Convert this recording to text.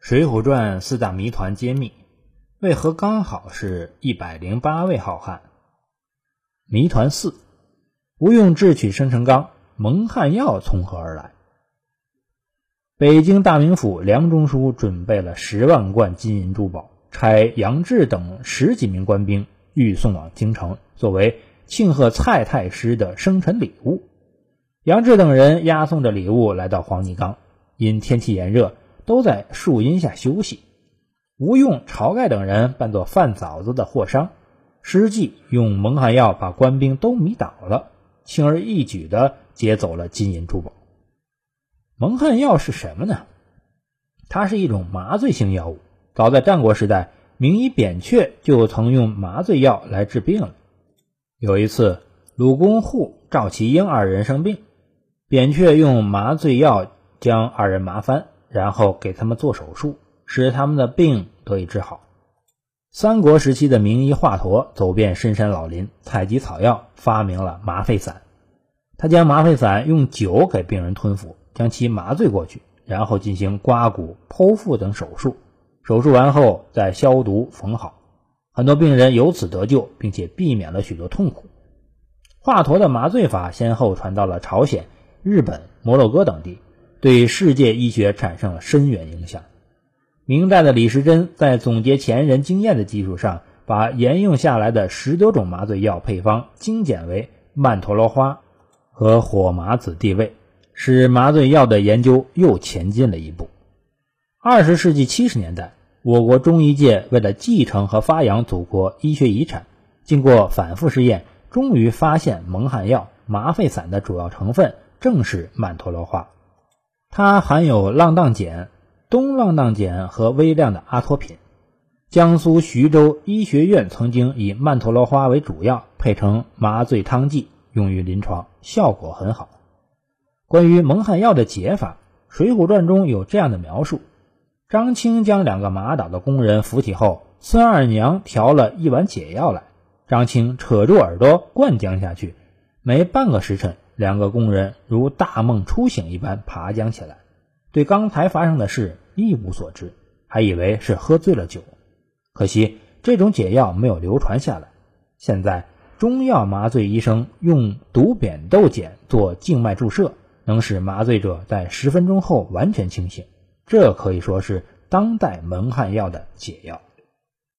水浒传》四大谜团揭秘：为何刚好是一百零八位好汉？谜团四：不用智取生辰纲，蒙汗药从何而来？北京大名府梁中书准备了十万贯金银珠宝，差杨志等十几名官兵欲送往京城，作为庆贺蔡太师的生辰礼物。杨志等人押送着礼物来到黄泥冈，因天气炎热，都在树荫下休息。吴用、晁盖等人扮作贩枣子的货商，施计用蒙汗药把官兵都迷倒了，轻而易举地劫走了金银珠宝。蒙汗药是什么呢？它是一种麻醉性药物。早在战国时代，名医扁鹊就曾用麻醉药来治病了。有一次，鲁公户、赵齐英二人生病。扁鹊用麻醉药将二人麻翻，然后给他们做手术，使他们的病得以治好。三国时期的名医华佗走遍深山老林，采集草药，发明了麻沸散。他将麻沸散用酒给病人吞服，将其麻醉过去，然后进行刮骨、剖腹等手术。手术完后再消毒缝好，很多病人由此得救，并且避免了许多痛苦。华佗的麻醉法先后传到了朝鲜。日本、摩洛哥等地对世界医学产生了深远影响。明代的李时珍在总结前人经验的基础上，把沿用下来的十多种麻醉药配方精简为曼陀罗花和火麻子地位，使麻醉药的研究又前进了一步。二十世纪七十年代，我国中医界为了继承和发扬祖国医学遗产，经过反复试验，终于发现蒙汗药麻沸散的主要成分。正是曼陀罗花，它含有浪荡碱、东浪荡碱和微量的阿托品。江苏徐州医学院曾经以曼陀罗花为主药，配成麻醉汤剂，用于临床，效果很好。关于蒙汗药的解法，《水浒传》中有这样的描述：张青将两个麻倒的工人扶起后，孙二娘调了一碗解药来，张青扯住耳朵灌浆下去，没半个时辰。两个工人如大梦初醒一般爬将起来，对刚才发生的事一无所知，还以为是喝醉了酒。可惜这种解药没有流传下来。现在中药麻醉医生用毒扁豆碱做静脉注射，能使麻醉者在十分钟后完全清醒。这可以说是当代蒙汗药的解药。